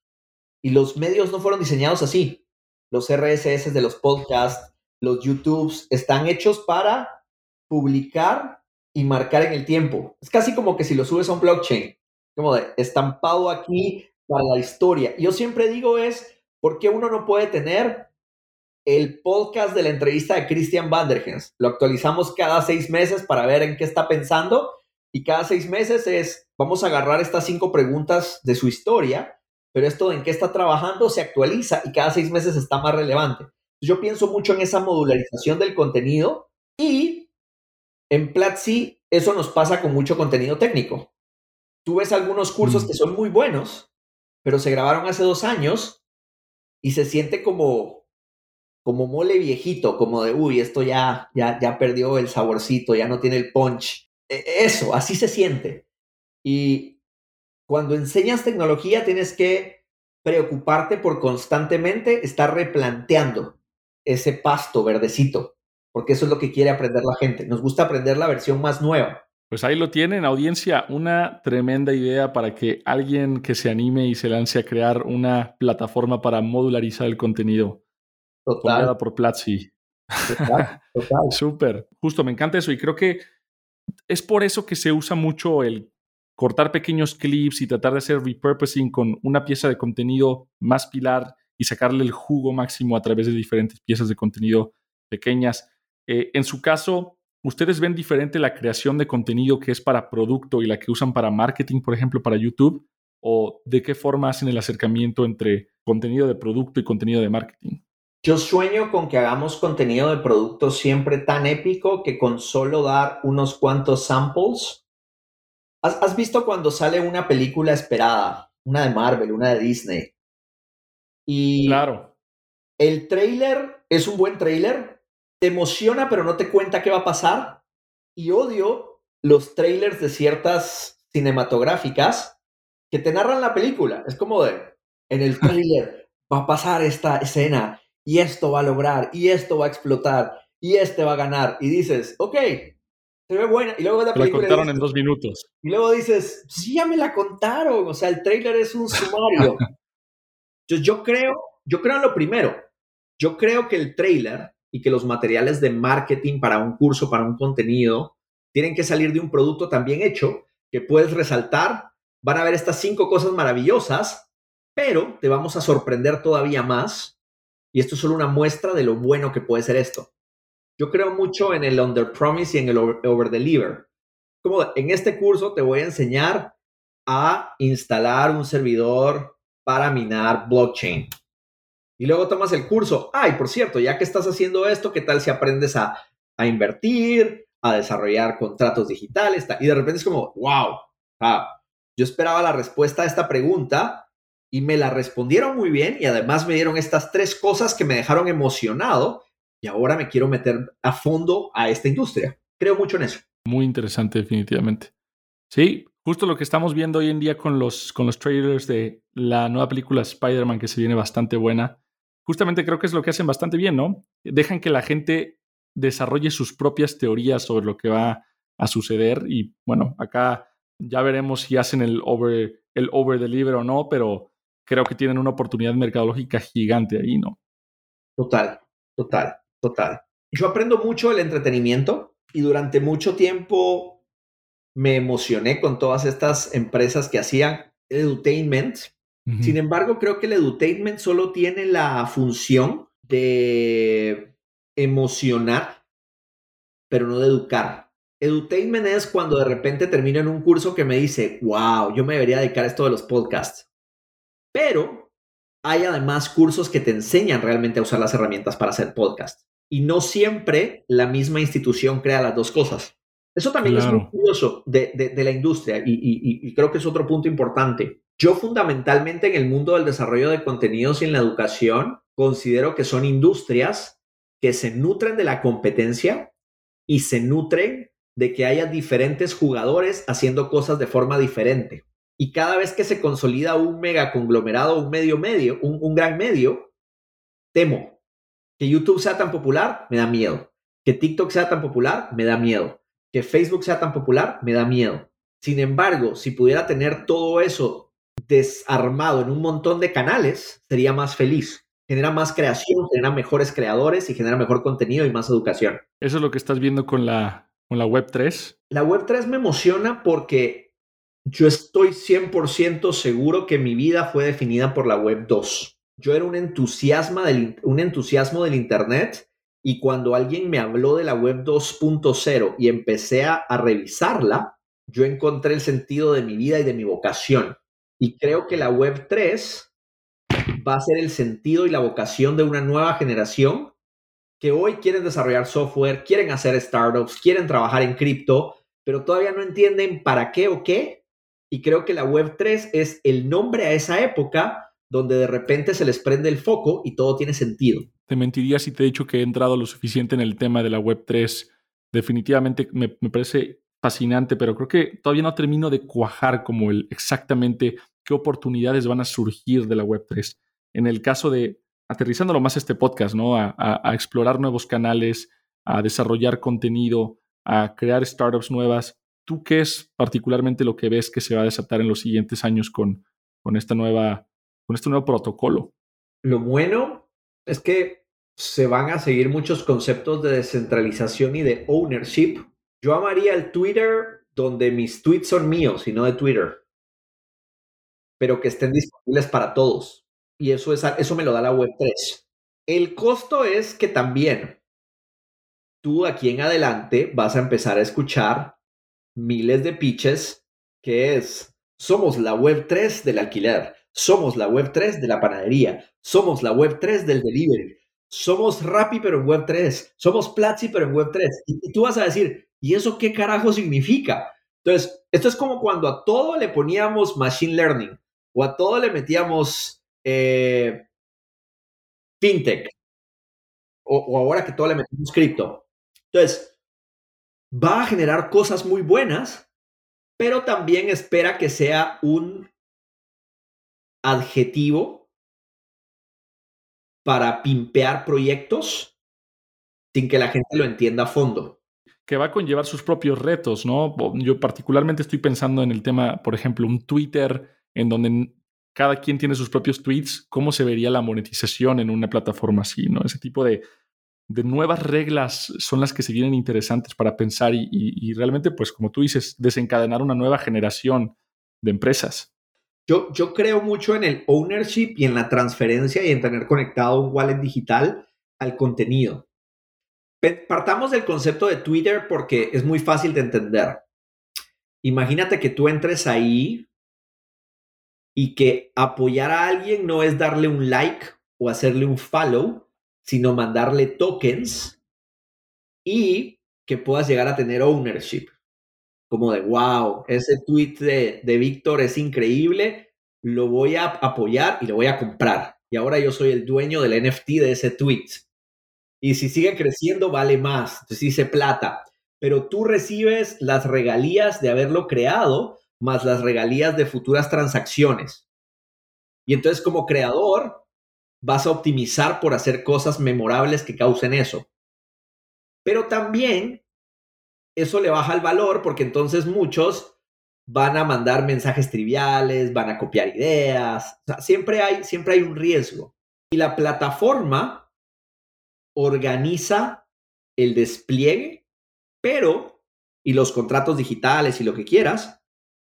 y los medios no fueron diseñados así. Los RSS de los podcasts, los YouTubes, están hechos para publicar y marcar en el tiempo. Es casi como que si lo subes a un blockchain, como de estampado aquí para la historia. Yo siempre digo es, ¿por qué uno no puede tener el podcast de la entrevista de Christian Vandergens? Lo actualizamos cada seis meses para ver en qué está pensando y cada seis meses es, vamos a agarrar estas cinco preguntas de su historia, pero esto en qué está trabajando se actualiza y cada seis meses está más relevante. Yo pienso mucho en esa modularización del contenido y en Platzi, eso nos pasa con mucho contenido técnico. Tú ves algunos cursos mm. que son muy buenos, pero se grabaron hace dos años y se siente como, como mole viejito, como de, uy, esto ya, ya, ya perdió el saborcito, ya no tiene el punch. E, eso, así se siente. Y cuando enseñas tecnología tienes que preocuparte por constantemente estar replanteando ese pasto verdecito porque eso es lo que quiere aprender la gente. Nos gusta aprender la versión más nueva. Pues ahí lo tienen, audiencia, una tremenda idea para que alguien que se anime y se lance a crear una plataforma para modularizar el contenido. Total. por Platzi. Total, total. Súper. Justo, me encanta eso y creo que es por eso que se usa mucho el cortar pequeños clips y tratar de hacer repurposing con una pieza de contenido más pilar y sacarle el jugo máximo a través de diferentes piezas de contenido pequeñas. Eh, en su caso, ¿ustedes ven diferente la creación de contenido que es para producto y la que usan para marketing, por ejemplo, para YouTube? ¿O de qué forma hacen el acercamiento entre contenido de producto y contenido de marketing? Yo sueño con que hagamos contenido de producto siempre tan épico que con solo dar unos cuantos samples. ¿Has, has visto cuando sale una película esperada? Una de Marvel, una de Disney. Y Claro. el trailer es un buen trailer, te emociona pero no te cuenta qué va a pasar. Y odio los trailers de ciertas cinematográficas que te narran la película. Es como de, en el trailer va a pasar esta escena y esto va a lograr y esto va a explotar y este va a ganar. Y dices, ok, se ve buena. Y luego la la película y contaron dices- en dos minutos. y luego dices, sí, ya me la contaron. O sea, el trailer es un sumario. yo, yo creo, yo creo en lo primero. Yo creo que el trailer y que los materiales de marketing para un curso, para un contenido, tienen que salir de un producto tan bien hecho que puedes resaltar. Van a ver estas cinco cosas maravillosas, pero te vamos a sorprender todavía más. Y esto es solo una muestra de lo bueno que puede ser esto. Yo creo mucho en el under promise y en el over deliver como en este curso te voy a enseñar a instalar un servidor para minar blockchain. Y luego tomas el curso. Ay, por cierto, ya que estás haciendo esto, ¿qué tal si aprendes a, a invertir, a desarrollar contratos digitales? ta- Y de repente es como, wow, ah, yo esperaba la respuesta a esta pregunta y me la respondieron muy bien y además me dieron estas tres cosas que me dejaron emocionado y ahora me quiero meter a fondo a esta industria. Creo mucho en eso. Muy interesante, definitivamente. Sí, justo lo que estamos viendo hoy en día con los, con los trailers de la nueva película Spider-Man, que se viene bastante buena. Justamente creo que es lo que hacen bastante bien, ¿no? Dejan que la gente desarrolle sus propias teorías sobre lo que va a suceder. Y bueno, acá ya veremos si hacen el over, el over deliver o no, pero creo que tienen una oportunidad mercadológica gigante ahí, ¿no? Total, total, total. Yo aprendo mucho del entretenimiento y durante mucho tiempo me emocioné con todas estas empresas que hacían edutainment. Sin embargo, creo que el edutainment solo tiene la función de emocionar, pero no de educar. Edutainment es cuando de repente termino en un curso que me dice, wow, yo me debería dedicar a esto de los podcasts. Pero hay además cursos que te enseñan realmente a usar las herramientas para hacer podcast. Y no siempre la misma institución crea las dos cosas. Eso también es muy curioso de, de- de la industria y, y- y creo que es otro punto importante. Yo fundamentalmente en el mundo del desarrollo de contenidos y en la educación considero que son industrias que se nutren de la competencia y se nutren de que haya diferentes jugadores haciendo cosas de forma diferente. Y cada vez que se consolida un mega conglomerado, un medio medio, un, un gran medio, temo que YouTube sea tan popular, me da miedo. Que TikTok sea tan popular, me da miedo. Que Facebook sea tan popular, me da miedo. Sin embargo, si pudiera tener todo eso desarmado en un montón de canales, sería más feliz. Genera más creación, genera mejores creadores y genera mejor contenido y más educación. Eso es lo que estás viendo con la, con la Web 3. La Web 3 me emociona porque yo estoy 100% seguro que mi vida fue definida por la Web 2. Yo era un entusiasmo del, un entusiasmo del Internet y cuando alguien me habló de la Web 2.0 y empecé a, a revisarla, yo encontré el sentido de mi vida y de mi vocación. Y creo que la Web 3 va a ser el sentido y la vocación de una nueva generación que hoy quieren desarrollar software, quieren hacer startups, quieren trabajar en cripto, pero todavía no entienden para qué o qué. Y creo que la Web 3 es el nombre a esa época donde de repente se les prende el foco y todo tiene sentido. Te mentiría si te he dicho que he entrado lo suficiente en el tema de la Web 3. Definitivamente me, me parece fascinante, pero creo que todavía no termino de cuajar como el exactamente qué oportunidades van a surgir de la Web 3. En el caso de, aterrizándolo más este podcast, ¿no? A explorar nuevos canales, a desarrollar contenido, a crear startups nuevas. ¿Tú qué es particularmente lo que ves que se va a desatar en los siguientes años con, con, esta nueva, con este nuevo protocolo? Lo bueno es que se van a seguir muchos conceptos de descentralización y de ownership. Yo amaría el Twitter donde mis tweets son míos y no de Twitter, pero que estén disponibles para todos. Y eso, es, eso me lo da la Web3. El costo es que también tú aquí en adelante vas a empezar a escuchar miles de pitches que es, somos la web 3 del alquiler, somos la web 3 de la panadería, somos la web 3 del delivery, somos Rappi pero en Web3, somos Platzi pero en Web3. Y, tú vas a decir, ¿y eso qué carajo significa? Entonces, esto es como cuando a todo le poníamos machine learning o a todo le metíamos eh, fintech o, o ahora que todo le metemos cripto. Entonces, va a generar cosas muy buenas, pero también espera que sea un adjetivo para pimpear proyectos sin que la gente lo entienda a fondo. Que va a conllevar sus propios retos, ¿no? Yo particularmente estoy pensando en el tema, por ejemplo, un Twitter en donde cada quien tiene sus propios tweets, ¿cómo se vería la monetización en una plataforma así, ¿no? Ese tipo de, nuevas reglas son las que se vienen interesantes para pensar y, realmente, pues como tú dices, desencadenar una nueva generación de empresas. Yo, yo creo mucho en el ownership y en la transferencia y en tener conectado un wallet digital al contenido. Partamos del concepto de Twitter porque es muy fácil de entender. Imagínate que tú entres ahí y que apoyar a alguien no es darle un like o hacerle un follow, sino mandarle tokens y que puedas llegar a tener ownership como de, wow, ese tweet de, de Víctor es increíble, lo voy a apoyar y lo voy a comprar. Y ahora yo soy el dueño del NFT de ese tweet. Y si sigue creciendo, vale más. Entonces dice plata. Pero tú recibes las regalías de haberlo creado más las regalías de futuras transacciones. Y entonces como creador vas a optimizar por hacer cosas memorables que causen eso. Pero también eso le baja el valor porque entonces muchos van a mandar mensajes triviales, van a copiar ideas, siempre, hay, siempre hay un riesgo. Y la plataforma organiza el despliegue, pero, y los contratos digitales y lo que quieras,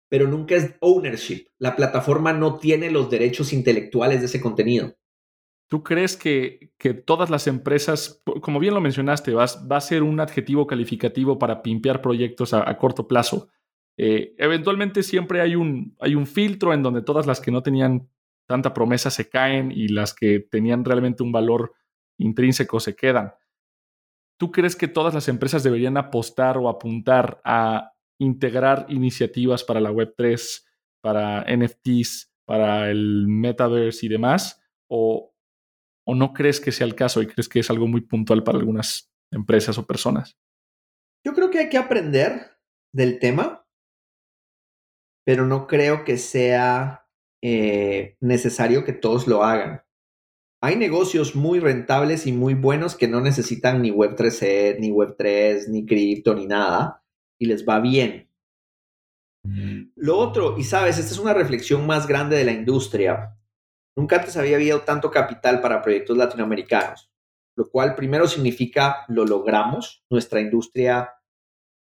pero nunca es ownership. La plataforma no tiene los derechos intelectuales de ese contenido. ¿Tú crees que, todas las empresas, como bien lo mencionaste, va, a ser un adjetivo calificativo para pimpear proyectos a, corto plazo? Eh, eventualmente siempre hay un, hay un filtro en donde todas las que no tenían tanta promesa se caen y las que tenían realmente un valor intrínseco se quedan. ¿Tú crees que todas las empresas deberían apostar o apuntar a integrar iniciativas para la Web3, para NFTs, para el metaverse y demás? ¿O, ¿O no crees que sea el caso y crees que es algo muy puntual para algunas empresas o personas? Yo creo que hay que aprender del tema, pero no creo que sea eh, necesario que todos lo hagan. Hay negocios muy rentables y muy buenos que no necesitan ni Web3, ni Web3, ni cripto, ni nada, y les va bien. Lo otro, y sabes, esta es una reflexión más grande de la industria. Nunca antes había habido tanto capital para proyectos latinoamericanos, lo cual primero significa lo logramos, nuestra industria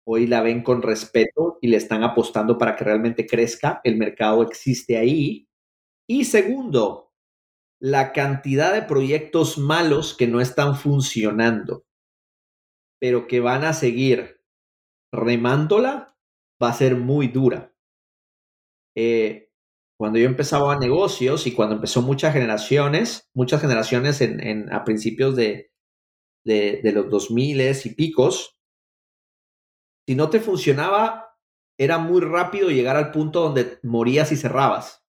hoy la ven con respeto y le están apostando para que realmente crezca, el mercado existe ahí. Y segundo, la cantidad de proyectos malos que no están funcionando, pero que van a seguir remándola, va a ser muy dura. Eh, cuando yo empezaba negocios y cuando empezó muchas generaciones, muchas generaciones en, a principios de, de, de los 2000 y picos, si no te funcionaba, era muy rápido llegar al punto donde morías y cerrabas.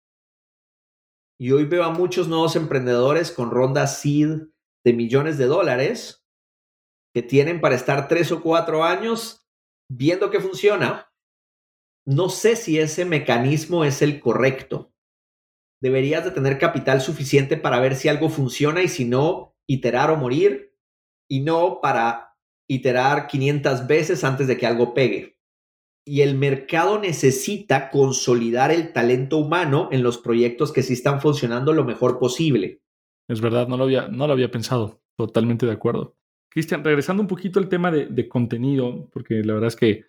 Y hoy veo a muchos nuevos emprendedores con rondas seed de millones de dólares que tienen para estar tres o cuatro años viendo que funciona no sé si ese mecanismo es el correcto. Deberías de tener capital suficiente para ver si algo funciona y si no, iterar o morir y no para iterar 500 veces antes de que algo pegue. Y el mercado necesita consolidar el talento humano en los proyectos que sí están funcionando lo mejor posible. Es verdad, no lo había, no lo había pensado. Totalmente de acuerdo. Cristian, regresando un poquito al tema de, contenido, porque la verdad es que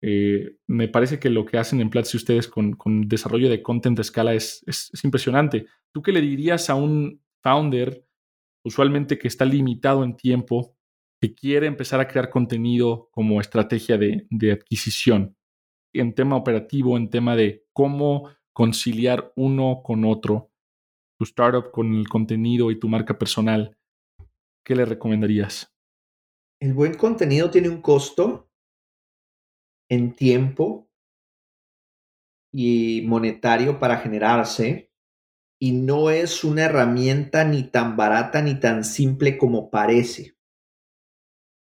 eh, me parece que lo que hacen en Platzi ustedes con, desarrollo de content de escala es, es, impresionante. ¿Tú qué le dirías a un founder, usualmente que está limitado en tiempo, que quiere empezar a crear contenido como estrategia de adquisición, en tema operativo, en tema de cómo conciliar uno con otro, tu startup con el contenido y tu marca personal? ¿qué le recomendarías? El buen contenido tiene un costo en tiempo y monetario para generarse y no es una herramienta ni tan barata ni tan simple como parece.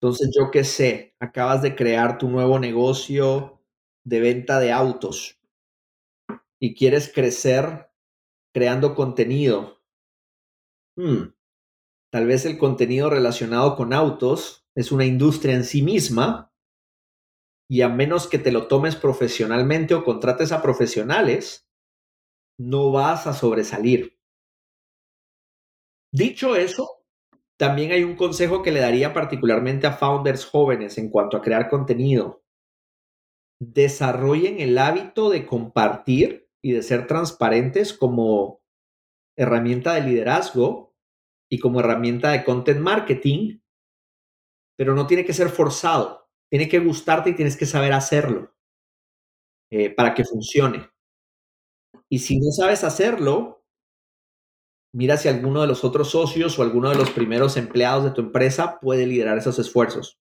Entonces, yo qué sé, acabas de crear tu nuevo negocio de venta de autos y quieres crecer creando contenido. Hmm, tal vez el contenido relacionado con autos es una industria en sí misma y a menos que te lo tomes profesionalmente o contrates a profesionales, no vas a sobresalir. Dicho eso, también hay un consejo que le daría particularmente a founders jóvenes en cuanto a crear contenido. Desarrollen el hábito de compartir y de ser transparentes como herramienta de liderazgo y como herramienta de content marketing, pero no tiene que ser forzado. Tiene que gustarte y tienes que saber hacerlo eh, para que funcione. Y si no sabes hacerlo, mira si alguno de los otros socios o alguno de los primeros empleados de tu empresa puede liderar esos esfuerzos.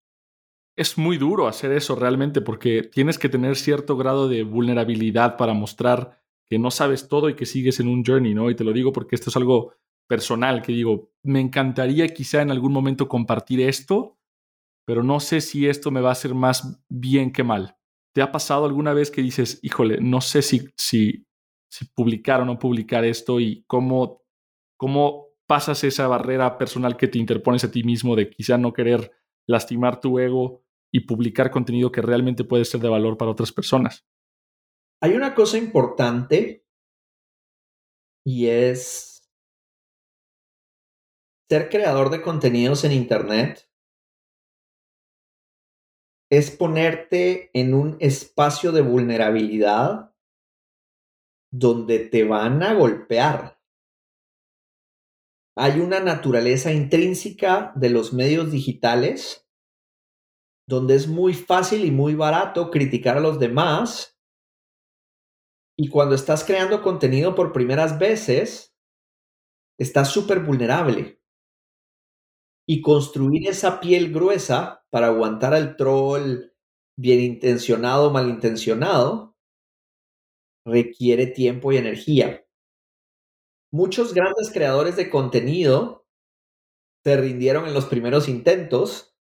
Es muy duro hacer eso realmente porque tienes que tener cierto grado de vulnerabilidad para mostrar que no sabes todo y que sigues en un journey, ¿no? Y te lo digo porque esto es algo personal, que digo, me encantaría quizá en algún momento compartir esto, pero no sé si esto me va a hacer más bien que mal. ¿Te ha pasado alguna vez que dices, híjole, no sé si, si, si publicar o no publicar esto y cómo ¿Cómo pasas esa barrera personal que te interpones a ti mismo de quizá no querer lastimar tu ego y publicar contenido que realmente puede ser de valor para otras personas? Hay una cosa importante y es ser creador de contenidos en Internet es ponerte en un espacio de vulnerabilidad donde te van a golpear hay una naturaleza intrínseca de los medios digitales donde es muy fácil y muy barato criticar a los demás. Y cuando estás creando contenido por primeras veces, estás súper vulnerable. Y construir esa piel gruesa para aguantar al troll bien intencionado o malintencionado requiere tiempo y energía muchos grandes creadores de contenido se rindieron en los primeros intentos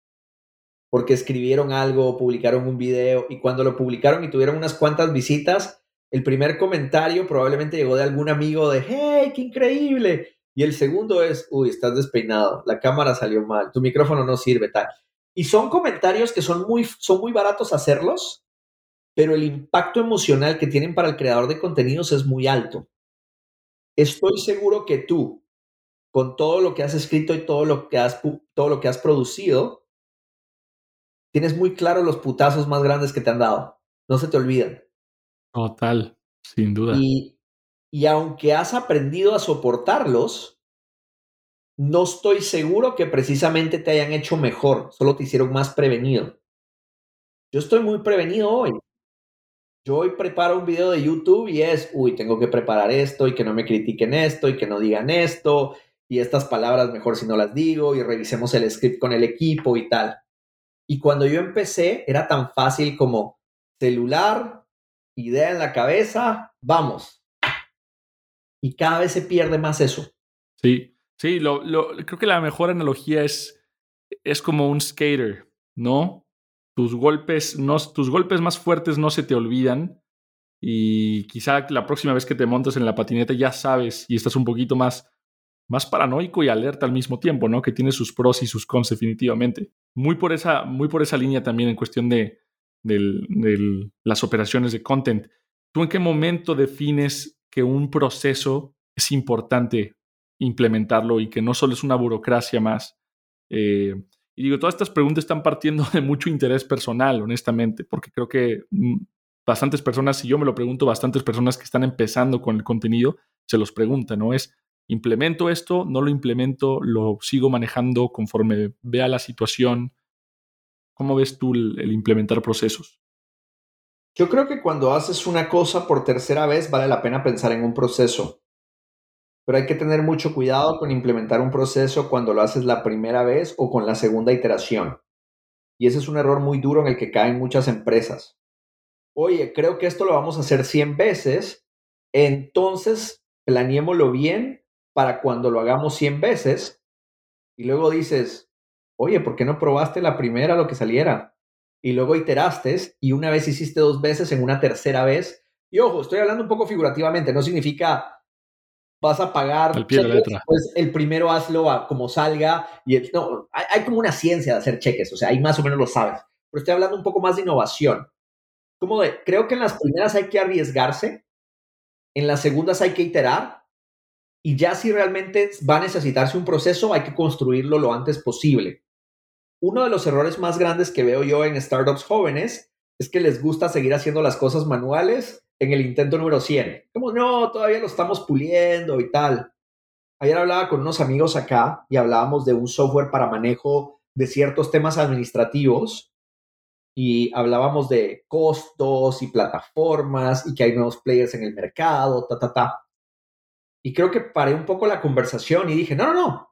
porque escribieron algo, publicaron un video y cuando lo publicaron y tuvieron unas cuantas visitas, el primer comentario probablemente llegó de algún amigo de, hey, qué increíble. Y el segundo es, uy, estás despeinado, la cámara salió mal, tu micrófono no sirve, tal. Y son comentarios que son muy, son muy baratos hacerlos, pero el impacto emocional que tienen para el creador de contenidos es muy alto. Estoy seguro que tú, con todo lo que has escrito y todo lo que has, todo lo que has producido, tienes muy claro los putazos más grandes que te han dado. No se te olvidan. Total, sin duda. Y, y aunque has aprendido a soportarlos, no estoy seguro que precisamente te hayan hecho mejor, solo te hicieron más prevenido. Yo estoy muy prevenido hoy. Yo hoy preparo un video de YouTube y es, uy, tengo que preparar esto y que no me critiquen esto y que no digan esto y estas palabras mejor si no las digo y revisemos el script con el equipo y tal. Y cuando yo empecé era tan fácil como celular, idea en la cabeza, vamos. Y cada vez se pierde más eso. Sí, sí, lo, creo que la mejor analogía es, es como un skater, ¿no? tus golpes, no, tus golpes más fuertes no se te olvidan y quizá la próxima vez que te montas en la patineta ya sabes y estás un poquito más, más paranoico y alerta al mismo tiempo, ¿no? Que tiene sus pros y sus cons definitivamente. Muy por esa, muy por esa línea también en cuestión de, de las operaciones de content. ¿Tú en qué momento defines que un proceso es importante implementarlo y que no solo es una burocracia más? Eh, y digo, todas estas preguntas están partiendo de mucho interés personal, honestamente, porque creo que mm, bastantes personas, si yo me lo pregunto, bastantes personas que están empezando con el contenido, se los preguntan, ¿no? Es, ¿implemento esto? ¿No lo implemento? ¿Lo sigo manejando conforme vea la situación? ¿Cómo ves tú el, implementar procesos? Yo creo que cuando haces una cosa por tercera vez vale la pena pensar en un proceso. pero hay que tener mucho cuidado con implementar un proceso cuando lo haces la primera vez o con la segunda iteración. Y ese es un error muy duro en el que caen muchas empresas. Oye, creo que esto lo vamos a hacer 100 veces, entonces planeémoslo bien para cuando lo hagamos 100 veces. Y luego dices, oye, ¿por qué no probaste la primera lo que saliera? Y luego iteraste y una vez hiciste dos veces en una tercera vez. Y ojo, estoy hablando un poco figurativamente, no significa vas a pagar. El pie. Pues el primero hazlo a como salga. Y no, hay, como una ciencia de hacer cheques, o sea, ahí más o menos lo sabes. Pero estoy hablando un poco más de innovación. Como de, creo que en las primeras hay que arriesgarse, en las segundas hay que iterar, y ya si realmente va a necesitarse un proceso, hay que construirlo lo antes posible. Uno de los errores más grandes que veo yo en startups jóvenes es que les gusta seguir haciendo las cosas manuales en el intento número 100. Como, no, todavía lo estamos puliendo y tal. Ayer hablaba con unos amigos acá y hablábamos de un software para manejo de ciertos temas administrativos y hablábamos de costos y plataformas y que hay nuevos players en el mercado, ta, ta, ta. Y creo que paré un poco la conversación y dije, no, no, no.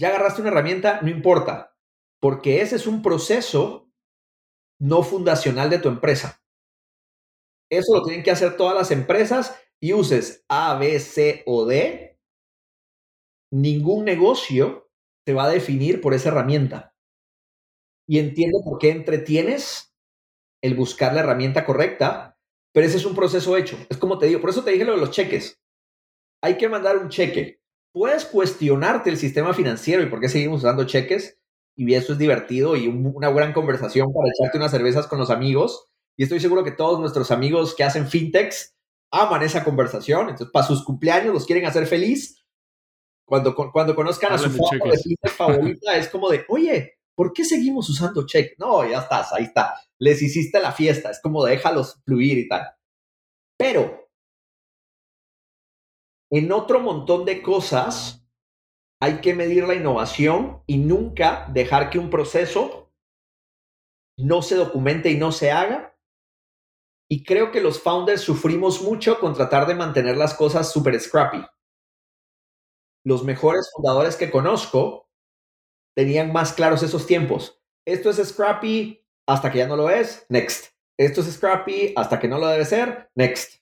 Ya agarraste una herramienta, no importa, porque ese es un proceso no fundacional de tu empresa. Eso lo tienen que hacer todas las empresas y uses A, B, C o D. Ningún negocio te va a definir por esa herramienta. Y entiendo por qué entretienes el buscar la herramienta correcta, pero ese es un proceso hecho. Es como te digo, por eso te dije lo de los cheques. Hay que mandar un cheque. Puedes cuestionarte el sistema financiero y por qué seguimos usando cheques, y eso es divertido y una gran conversación para echarte unas cervezas con los amigos y estoy seguro que todos nuestros amigos que hacen fintechs aman esa conversación. Entonces, para sus cumpleaños los quieren hacer feliz. Cuando, cuando conozcan a su foto de fintech favorita, es como de, oye, ¿por qué seguimos usando check? No, ya estás, ahí está. Les hiciste la fiesta. Es como déjalos fluir y tal. Pero en otro montón de cosas hay que medir la innovación y nunca dejar que un proceso no se documente y no se haga y creo que los founders sufrimos mucho con tratar de mantener las cosas súper scrappy. Los mejores fundadores que conozco tenían más claros esos tiempos. Esto es scrappy hasta que ya no lo es, next. Esto es scrappy hasta que no lo debe ser, next.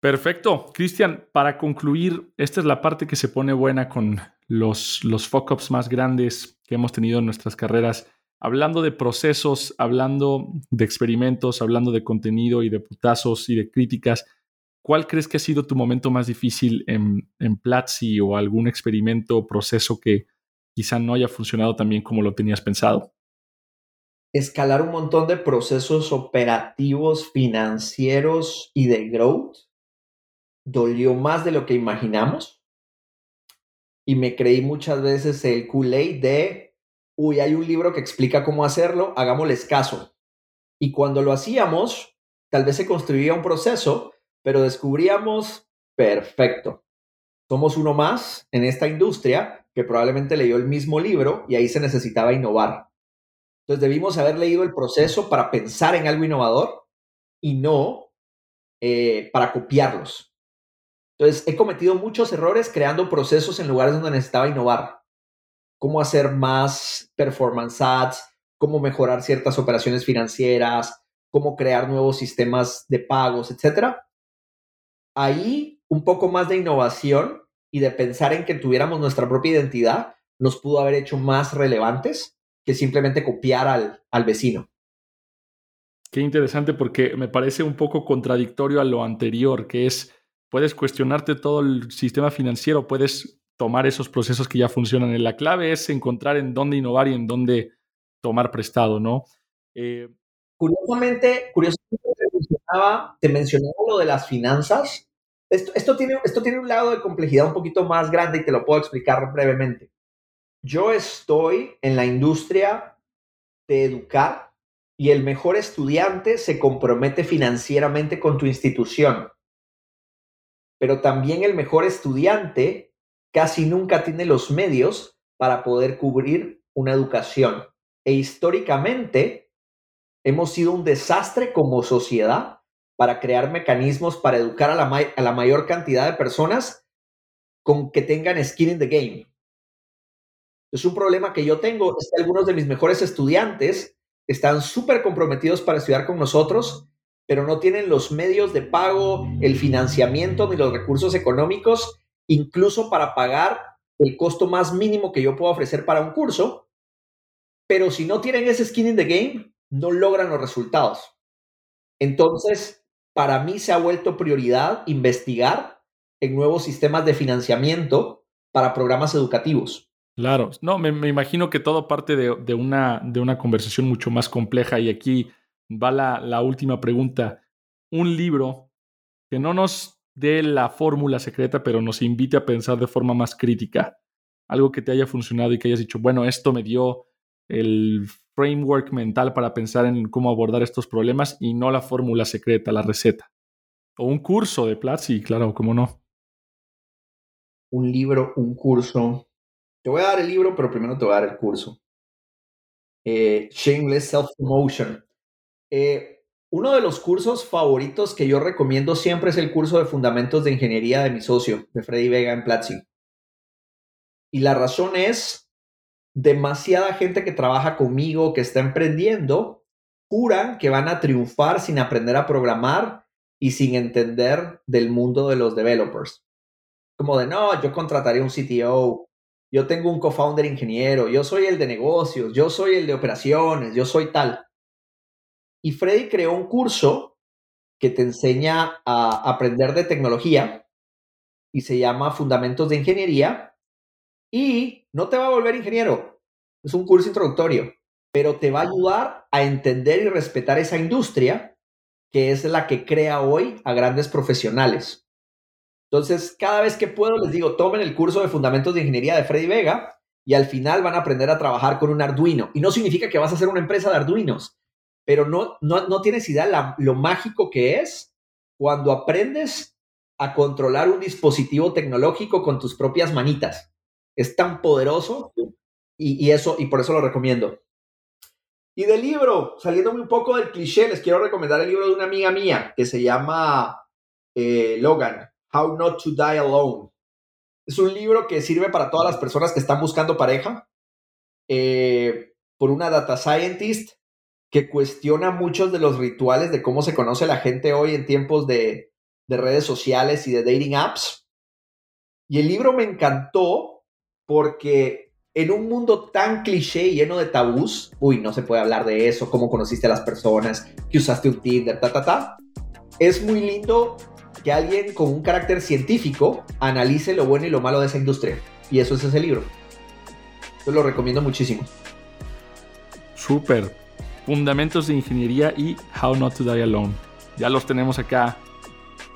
Perfecto. Cristian, para concluir, esta es la parte que se pone buena con los, los fuck-ups más grandes que hemos tenido en nuestras carreras hablando de procesos, hablando de experimentos, hablando de contenido y de putazos y de críticas, ¿cuál crees que ha sido tu momento más difícil en, en Platzi o algún experimento o proceso que quizá no haya funcionado tan bien como lo tenías pensado? Escalar un montón de procesos operativos, financieros y de growth dolió más de lo que imaginamos. Y me creí muchas veces el Kool-Aid de uy, hay un libro que explica cómo hacerlo, hagámosles caso. Y cuando lo hacíamos, tal vez se construía un proceso, pero descubríamos, perfecto, somos uno más en esta industria que probablemente leyó el mismo libro y ahí se necesitaba innovar. Entonces debimos haber leído el proceso para pensar en algo innovador y no eh, para copiarlos. Entonces he cometido muchos errores creando procesos en lugares donde necesitaba innovar cómo hacer más performance ads, cómo mejorar ciertas operaciones financieras, cómo crear nuevos sistemas de pagos, etc. Ahí un poco más de innovación y de pensar en que tuviéramos nuestra propia identidad nos pudo haber hecho más relevantes que simplemente copiar al, al vecino. Qué interesante porque me parece un poco contradictorio a lo anterior, que es, puedes cuestionarte todo el sistema financiero, puedes tomar esos procesos que ya funcionan. La clave es encontrar en dónde innovar y en dónde tomar prestado, ¿no? Eh, curiosamente, curiosamente te, mencionaba, lo de las finanzas. Esto, esto, tiene, esto tiene un lado de complejidad un poquito más grande y te lo puedo explicar brevemente. Yo estoy en la industria de educar y el mejor estudiante se compromete financieramente con tu institución. Pero también el mejor estudiante casi nunca tiene los medios para poder cubrir una educación. E históricamente hemos sido un desastre como sociedad para crear mecanismos para educar a la, mayor cantidad de personas con que tengan skin in the game. Es un problema que yo tengo, es que algunos de mis mejores estudiantes están súper comprometidos para estudiar con nosotros, pero no tienen los medios de pago, el financiamiento ni los recursos económicos, incluso para pagar el costo más mínimo que yo puedo ofrecer para un curso. Pero si no tienen ese skin in the game, no logran los resultados. Entonces, para mí se ha vuelto prioridad investigar en nuevos sistemas de financiamiento para programas educativos. Claro, no, me, imagino que todo parte de, una, de una conversación mucho más compleja y aquí va la, última pregunta. Un libro que no nos dé la fórmula secreta, pero nos invite a pensar de forma más crítica. Algo que te haya funcionado y que hayas dicho, bueno, esto me dio el framework mental para pensar en cómo abordar estos problemas y no la fórmula secreta, la receta. O un curso de Platzi, claro, cómo no. Un libro, un curso. Te voy a dar el libro, pero primero te voy a dar el curso. Eh, Shameless Self-Promotion. Eh, uno de los cursos favoritos que yo recomiendo siempre es el curso de Fundamentos de Ingeniería de mi socio, de Freddy Vega en Platzi. Y la razón es, demasiada gente que trabaja conmigo, que está emprendiendo, juran que van a triunfar sin aprender a programar y sin entender del mundo de los developers. Como de, no, yo contrataría un CTO, yo tengo un co-founder ingeniero, yo soy el de negocios, yo soy el de operaciones, yo soy tal. Y Freddy creó un curso que te enseña a aprender de tecnología y se llama Fundamentos de Ingeniería y no te va a volver ingeniero, es un curso introductorio, pero te va a ayudar a entender y respetar esa industria que es la que crea hoy a grandes profesionales. Entonces, cada vez que puedo, les digo, tomen el curso de Fundamentos de Ingeniería de Freddy Vega y al final van a aprender a trabajar con un Arduino. Y no significa que vas a hacer una empresa de Arduinos, pero no, no, tienes idea lo mágico que es cuando aprendes a controlar un dispositivo tecnológico con tus propias manitas. Es tan poderoso y, eso, y por eso lo recomiendo. Y del libro, saliéndome un poco del cliché, les quiero recomendar el libro de una amiga mía que se llama eh, Logan, How Not to Die Alone. Es un libro que sirve para todas las personas que están buscando pareja, eh, por una data scientist que cuestiona muchos de los rituales de cómo se conoce la gente hoy en tiempos de, de redes sociales y de dating apps. Y el libro me encantó porque en un mundo tan cliché y lleno de tabús, uy, no se puede hablar de eso, cómo conociste a las personas, que usaste un Tinder, ta, ta, ta. Es muy lindo que alguien con un carácter científico analice lo bueno y lo malo de esa industria. Y eso es ese libro. Yo lo recomiendo muchísimo. Súper. Fundamentos de Ingeniería y How Not to Die Alone. Ya los tenemos acá.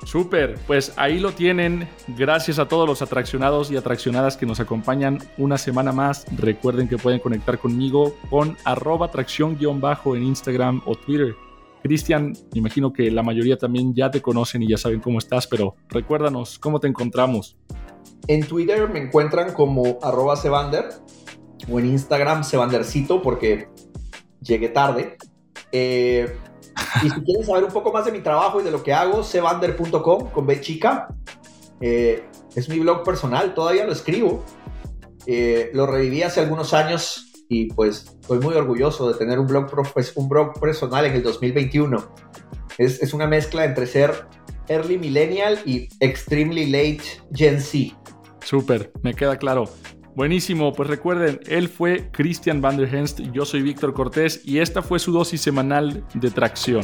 Súper, pues ahí lo tienen. Gracias a todos los atraccionados y atraccionadas que nos acompañan una semana más. Recuerden que pueden conectar conmigo con arroba atracción-bajo en Instagram o Twitter. Cristian, imagino que la mayoría también ya te conocen y ya saben cómo estás, pero recuérdanos, ¿cómo te encontramos? En Twitter me encuentran como arroba Sevander o en Instagram Sevandercito porque llegué tarde. Eh, y si quieren saber un poco más de mi trabajo y de lo que hago, sevander.com con B chica. Eh, es mi blog personal, todavía lo escribo. Eh, lo reviví hace algunos años y pues estoy muy orgulloso de tener un blog, un blog personal en el 2021. Es, es una mezcla entre ser early millennial y extremely late Gen Z. Súper, me queda claro. Buenísimo, pues recuerden, él fue Christian Van der Henst, yo soy Víctor Cortés y esta fue su dosis semanal de tracción.